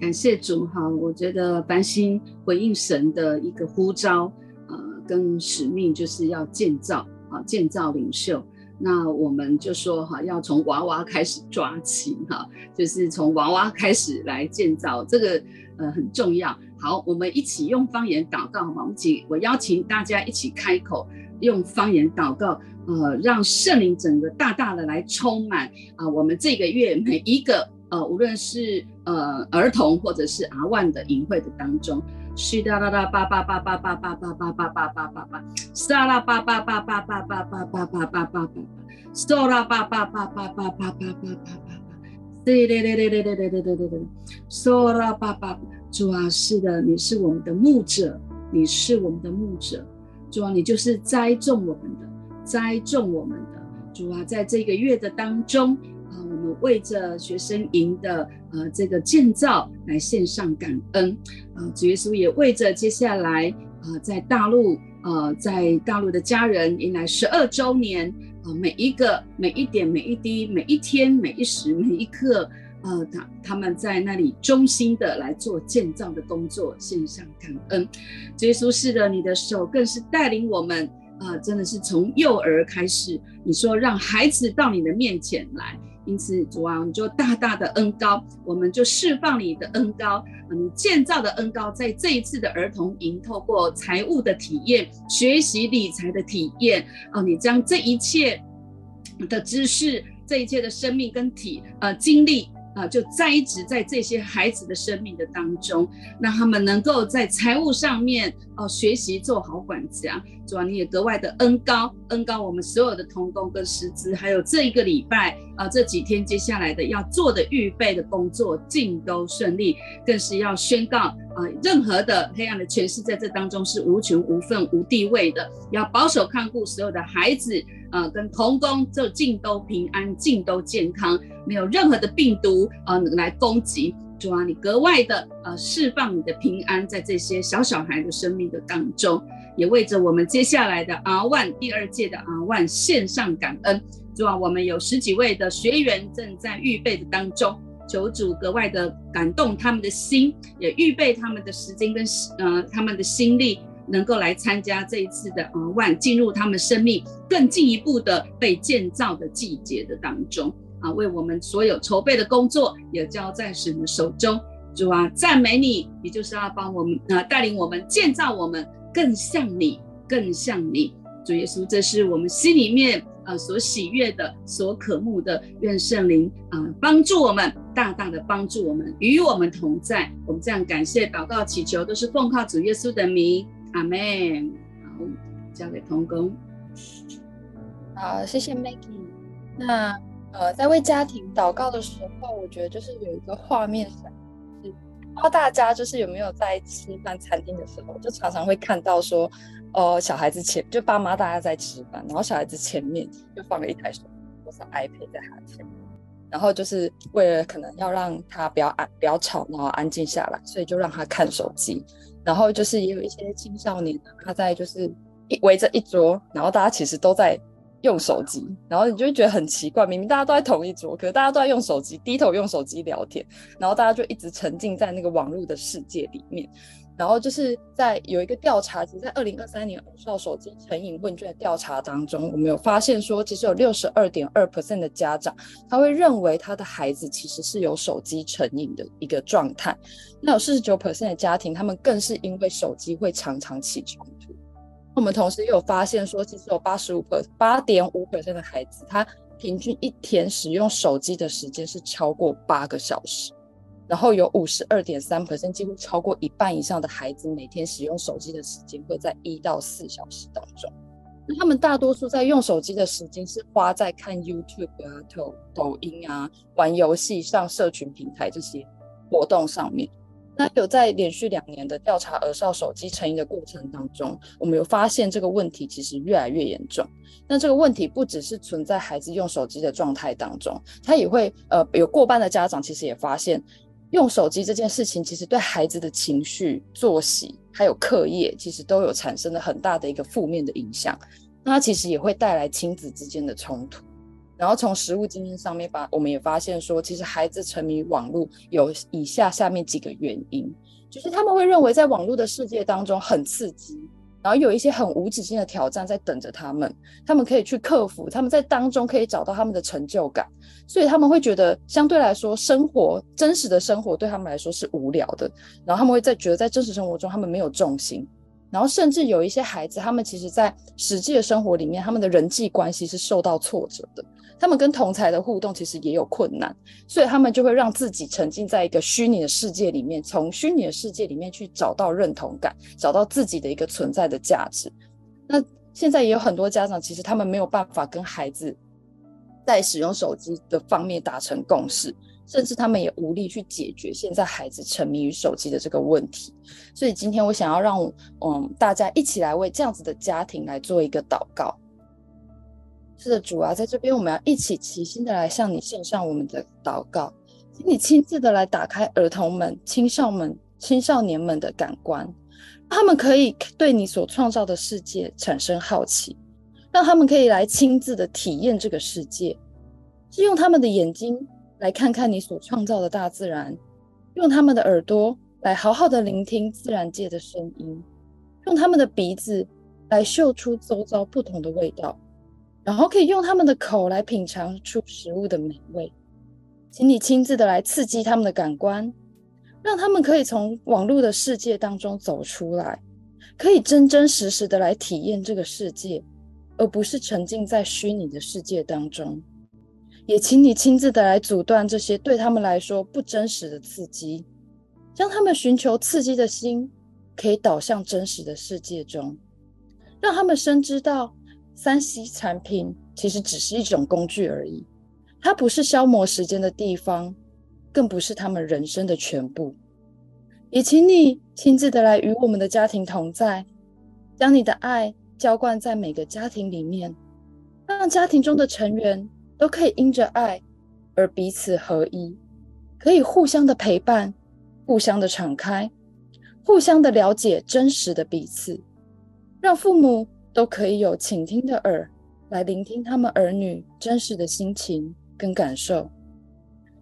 感谢主哈，我觉得繁星回应神的一个呼召，呃，跟使命就是要建造啊，建造领袖。那我们就说哈，要从娃娃开始抓起哈，就是从娃娃开始来建造，这个呃很重要。好，我们一起用方言祷告好吗？我们请我邀请大家一起开口用方言祷告，呃，让圣灵整个大大的来充满啊，我们这个月每一个。呃，无论是呃儿童或者是阿万的营会的当中，是哒哒哒叭叭叭叭叭叭叭叭叭叭叭叭叭，沙啦叭叭叭叭叭叭叭叭叭叭叭叭叭，嗦啦叭叭叭叭叭叭叭叭叭叭，对对对对对对对对对对对，嗦啦叭叭，主啊，是的，你是我们的牧者，你是我们的牧者，主啊，你就是栽种我们的，栽种我们的，主啊，在这个月的当中。啊，我们为着学生营的呃这个建造来献上感恩啊，主耶稣也为着接下来啊在大陆呃在大陆的家人迎来十二周年啊，每一个每一点每一滴每一天每一时每一刻，呃他他们在那里衷心的来做建造的工作，献上感恩。主耶稣是的，你的手更是带领我们啊，真的是从幼儿开始，你说让孩子到你的面前来。因此，主啊，你就大大的恩高，我们就释放你的恩高，你建造的恩高，在这一次的儿童营，透过财务的体验、学习理财的体验，啊，你将这一切的知识、这一切的生命跟体呃经历，啊，就栽植在这些孩子的生命的当中，让他们能够在财务上面哦学习做好管家。主啊，你也格外的恩高恩高我们所有的童工跟师资，还有这一个礼拜啊这几天接下来的要做的预备的工作尽都顺利，更是要宣告啊，任何的黑暗的权势在这当中是无权无份无地位的，要保守看顾所有的孩子。呃，跟同工就尽都平安，尽都健康，没有任何的病毒呃来攻击。主啊，你格外的呃释放你的平安在这些小小孩的生命的当中，也为着我们接下来的 R One 第二届的 R One 献上感恩。主啊，我们有十几位的学员正在预备的当中，求主格外的感动他们的心，也预备他们的时间跟呃他们的心力。能够来参加这一次的呃万，进入他们生命更进一步的被建造的季节的当中啊，为我们所有筹备的工作也交在神的手中。主啊，赞美你，你就是要帮我们啊带领我们建造我们更像你，更像你。主耶稣，这是我们心里面呃所喜悦的、所渴慕的。愿圣灵啊帮助我们，大大的帮助我们，与我们同在。我们这样感谢、祷告、祈求，都是奉靠主耶稣的名。阿门。好，交给童工。好，谢谢 Maggie。那呃，在为家庭祷告的时候，我觉得就是有一个画面是，不知道大家就是有没有在吃饭餐厅的时候，就常常会看到说，哦、呃，小孩子前就爸妈大家在吃饭，然后小孩子前面就放了一台手机或者 iPad 在他前面，然后就是为了可能要让他不要安不要吵，然后安静下来，所以就让他看手机。然后就是也有一些青少年，他在就是一围着一桌，然后大家其实都在用手机，然后你就会觉得很奇怪，明明大家都在同一桌，可是大家都在用手机，低头用手机聊天，然后大家就一直沉浸在那个网络的世界里面。然后就是在有一个调查，其实在二零二三年儿少手机成瘾问卷调查当中，我们有发现说，其实有六十二点二 percent 的家长，他会认为他的孩子其实是有手机成瘾的一个状态。那有四十九 percent 的家庭，他们更是因为手机会常常起冲突。我们同时也有发现说，其实有八十五 per 八点五 percent 的孩子，他平均一天使用手机的时间是超过八个小时。然后有五十二点三 percent，几乎超过一半以上的孩子每天使用手机的时间会在一到四小时当中。那他们大多数在用手机的时间是花在看 YouTube 啊、抖抖音啊、玩游戏、上社群平台这些活动上面。那有在连续两年的调查儿少手机成瘾的过程当中，我们有发现这个问题其实越来越严重。那这个问题不只是存在孩子用手机的状态当中，他也会呃有过半的家长其实也发现。用手机这件事情，其实对孩子的情绪、作息还有课业，其实都有产生了很大的一个负面的影响。那它其实也会带来亲子之间的冲突。然后从实务经验上面吧，我们也发现说，其实孩子沉迷网络有以下下面几个原因，就是他们会认为在网络的世界当中很刺激。然后有一些很无止境的挑战在等着他们，他们可以去克服，他们在当中可以找到他们的成就感，所以他们会觉得相对来说，生活真实的生活对他们来说是无聊的，然后他们会在觉得在真实生活中他们没有重心。然后甚至有一些孩子，他们其实在实际的生活里面，他们的人际关系是受到挫折的，他们跟同才的互动其实也有困难，所以他们就会让自己沉浸在一个虚拟的世界里面，从虚拟的世界里面去找到认同感，找到自己的一个存在的价值。那现在也有很多家长，其实他们没有办法跟孩子在使用手机的方面达成共识。甚至他们也无力去解决现在孩子沉迷于手机的这个问题，所以今天我想要让嗯大家一起来为这样子的家庭来做一个祷告。是的，主啊，在这边我们要一起齐心的来向你献上我们的祷告，请你亲自的来打开儿童们、青少们、青少年们的感官，他们可以对你所创造的世界产生好奇，让他们可以来亲自的体验这个世界，是用他们的眼睛。来看看你所创造的大自然，用他们的耳朵来好好的聆听自然界的声音，用他们的鼻子来嗅出周遭不同的味道，然后可以用他们的口来品尝出食物的美味。请你亲自的来刺激他们的感官，让他们可以从网络的世界当中走出来，可以真真实实的来体验这个世界，而不是沉浸在虚拟的世界当中。也请你亲自的来阻断这些对他们来说不真实的刺激，将他们寻求刺激的心可以导向真实的世界中，让他们深知到三 C 产品其实只是一种工具而已，它不是消磨时间的地方，更不是他们人生的全部。也请你亲自的来与我们的家庭同在，将你的爱浇灌在每个家庭里面，让家庭中的成员都可以因着爱而彼此合一，可以互相的陪伴，互相的敞开，互相的了解真实的彼此，让父母都可以有倾听的耳来聆听他们儿女真实的心情跟感受，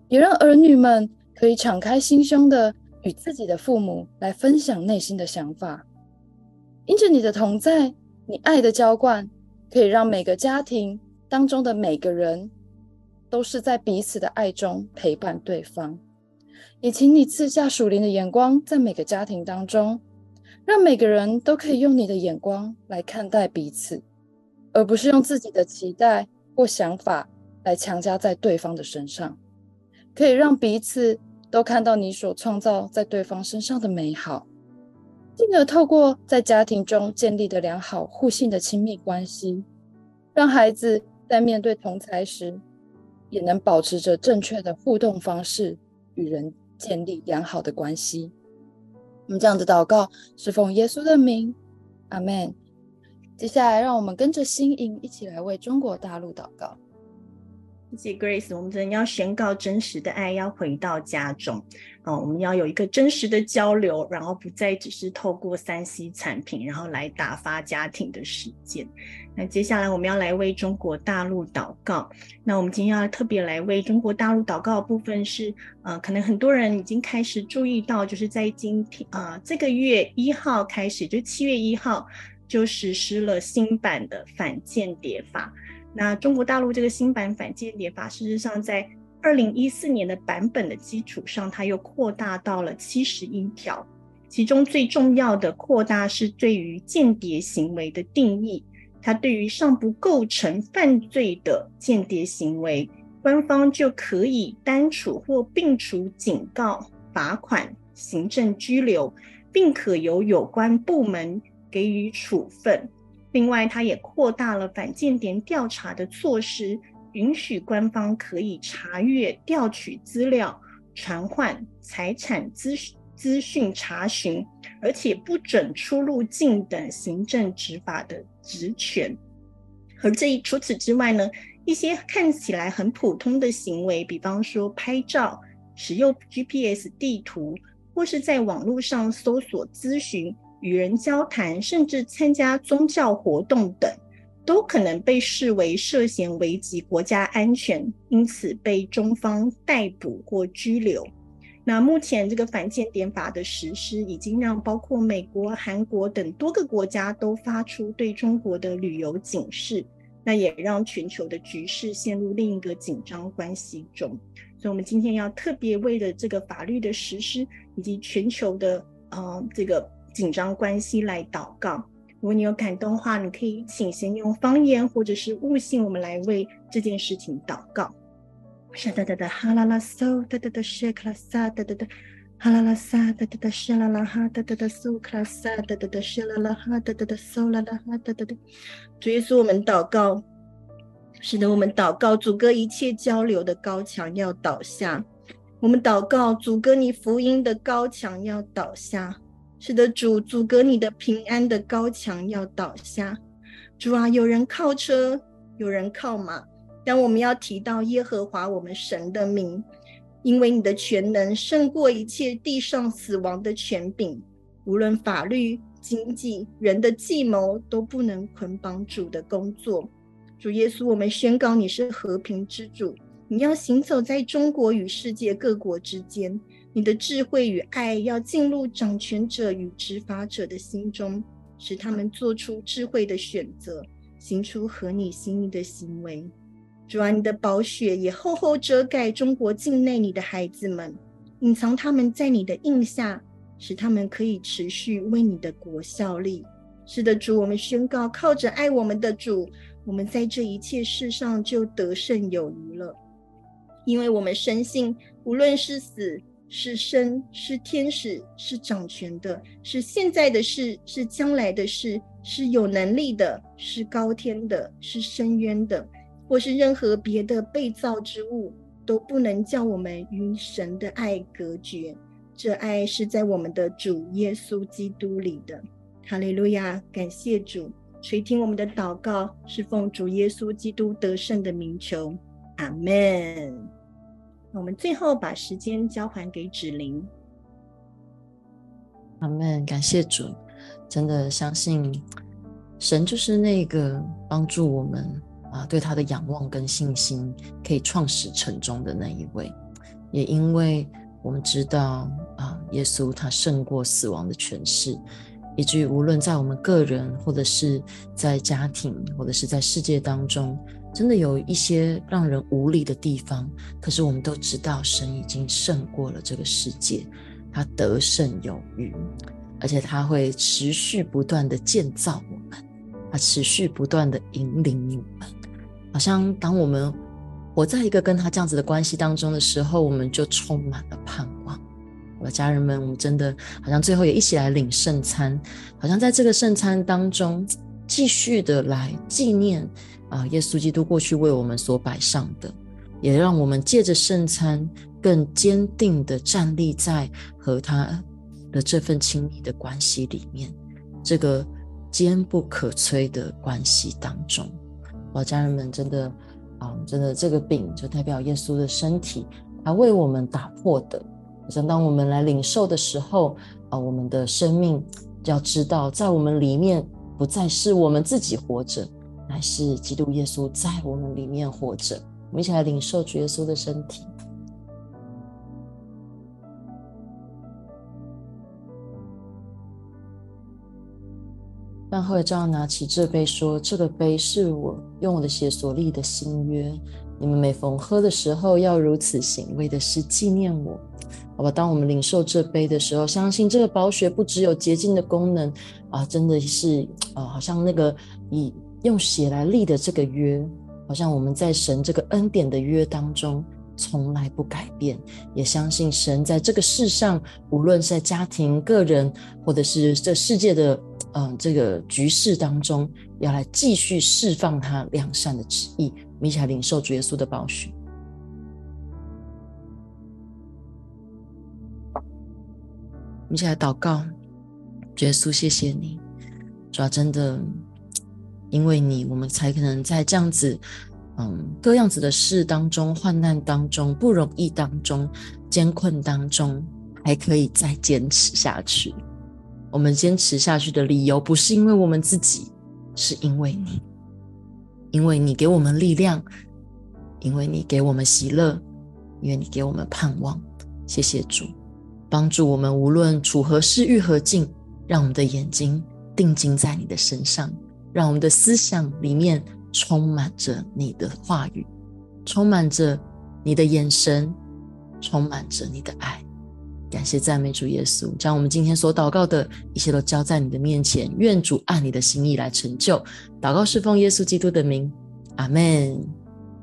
也让儿女们可以敞开心胸的。与自己的父母来分享内心的想法，因着你的同在，你爱的浇灌，可以让每个家庭当中的每个人都是在彼此的爱中陪伴对方。也请你赐下属灵的眼光，在每个家庭当中，让每个人都可以用你的眼光来看待彼此，而不是用自己的期待或想法来强加在对方的身上，可以让彼此。都看到你所创造在对方身上的美好，进而透过在家庭中建立的良好互信的亲密关系，让孩子在面对同侪时，也能保持着正确的互动方式，与人建立良好的关系。们这样的祷告是奉耶稣的名，阿门。接下来，让我们跟着心营一起来为中国大陆祷告。谢谢 Grace，我们真的要宣告真实的爱，要回到家中。哦，我们要有一个真实的交流，然后不再只是透过三 C 产品，然后来打发家庭的时间。那接下来我们要来为中国大陆祷告。那我们今天要特别来为中国大陆祷告的部分是，呃，可能很多人已经开始注意到，就是在今天啊，这个月一号开始，就七月一号就实施了新版的反间谍法。那中国大陆这个新版反间谍法，事实上在二零一四年的版本的基础上，它又扩大到了七十一条。其中最重要的扩大是对于间谍行为的定义，它对于尚不构成犯罪的间谍行为，官方就可以单处或并处警告、罚款、行政拘留，并可由有关部门给予处分。另外，它也扩大了反间谍调查的措施，允许官方可以查阅、调取资料、传唤、财产资资讯查询，而且不准出入境等行政执法的职权。而这一除此之外呢，一些看起来很普通的行为，比方说拍照、使用 GPS 地图，或是在网络上搜索咨询。与人交谈，甚至参加宗教活动等，都可能被视为涉嫌危及国家安全，因此被中方逮捕或拘留。那目前这个反间谍法的实施，已经让包括美国、韩国等多个国家都发出对中国的旅游警示，那也让全球的局势陷入另一个紧张关系中。所以，我们今天要特别为了这个法律的实施，以及全球的呃这个。紧张关系来祷告。如果你有感动的话，你可以请先用方言或者是悟性，我们来为这件事情祷告。沙哒哒哒哈啦啦嗦哒哒哒谢克拉撒哒哒哒哈啦啦撒哒哒哒谢啦啦哈哒哒哒苏克拉撒哒哒哒谢啦啦哈哒哒哒苏啦啦哈哒哒哒。主耶稣，我们祷告，使得我们祷告，阻隔一切交流的高墙要倒下。我们祷告，阻隔你福音的高墙要倒下。是的，主，阻隔你的平安的高墙要倒下。主啊，有人靠车，有人靠马，但我们要提到耶和华我们神的名，因为你的全能胜过一切地上死亡的权柄，无论法律、经济、人的计谋都不能捆绑主的工作。主耶稣，我们宣告你是和平之主，你要行走在中国与世界各国之间。你的智慧与爱要进入掌权者与执法者的心中，使他们做出智慧的选择，行出合你心意的行为。主啊，你的宝血也厚厚遮盖中国境内你的孩子们，隐藏他们在你的印下，使他们可以持续为你的国效力。是的，主，我们宣告，靠着爱我们的主，我们在这一切事上就得胜有余了。因为我们深信，无论是死是神，是天使，是掌权的，是现在的事，是将来的事，是有能力的，是高天的，是深渊的，或是任何别的被造之物，都不能叫我们与神的爱隔绝。这爱是在我们的主耶稣基督里的。哈利路亚！感谢主，垂听我们的祷告，是奉主耶稣基督得胜的名求。阿门。我们最后把时间交还给芷玲。阿门。感谢主，真的相信神就是那个帮助我们啊，对他的仰望跟信心可以创始成终的那一位。也因为我们知道啊，耶稣他胜过死亡的权势。以至于无论在我们个人，或者是在家庭，或者是在世界当中，真的有一些让人无力的地方，可是我们都知道，神已经胜过了这个世界，他得胜有余，而且他会持续不断的建造我们，他持续不断的引领我们。好像当我们活在一个跟他这样子的关系当中的时候，我们就充满了盼望。我的家人们，我们真的好像最后也一起来领圣餐，好像在这个圣餐当中，继续的来纪念啊，耶稣基督过去为我们所摆上的，也让我们借着圣餐更坚定的站立在和他的这份亲密的关系里面，这个坚不可摧的关系当中。我家人们，真的啊，真的这个饼就代表耶稣的身体，他为我们打破的。想当我们来领受的时候，啊，我们的生命要知道，在我们里面不再是我们自己活着，乃是基督耶稣在我们里面活着。我们一起来领受主耶稣的身体。饭后也照拿起这杯，说：“这个杯是我用我的血所立的新约。你们每逢喝的时候，要如此行，为的是纪念我。”好吧，当我们领受这杯的时候，相信这个宝血不只有洁净的功能啊，真的是啊，好像那个以用血来立的这个约，好像我们在神这个恩典的约当中从来不改变，也相信神在这个世上，无论是在家庭、个人，或者是这世界的嗯、这个局势当中，要来继续释放他良善的旨意。我们一起来领受主耶稣的宝血。我们一起来祷告，主耶稣，谢谢你，主要真的因为你，我们才可能在这样子，嗯，各样子的事当中、患难当中、不容易当中、艰困当中，还可以再坚持下去。我们坚持下去的理由，不是因为我们自己，是因为你，因为你给我们力量，因为你给我们喜乐，因为你给我们盼望。谢谢主。帮助我们，无论处何事、遇何境，让我们的眼睛定睛在你的身上，让我们的思想里面充满着你的话语，充满着你的眼神，充满着你的爱。感谢赞美主耶稣，将我们今天所祷告的一切都交在你的面前，愿主按你的心意来成就。祷告是奉耶稣基督的名，阿门。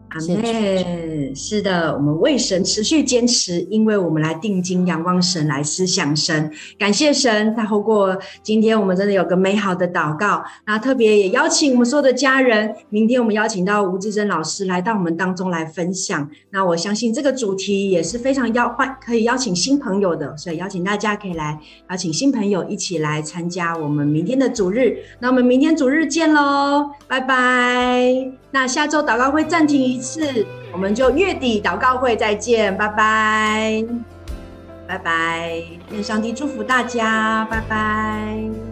阿门。是的，我们为神持续坚持，因为我们来定睛仰望神，来思想神。感谢神，他透过今天我们真的有个美好的祷告。那特别也邀请我们所有的家人，明天我们邀请到吴志珍老师来到我们当中来分享。那我相信这个主题也是非常邀欢，可以邀请新朋友的，所以邀请大家可以来邀请新朋友一起来参加我们明天的主日。那我们明天主日见喽，拜拜。那下周祷告会暂停次，我们就月底祷告会再见，拜拜，拜拜，愿上帝祝福大家，拜拜。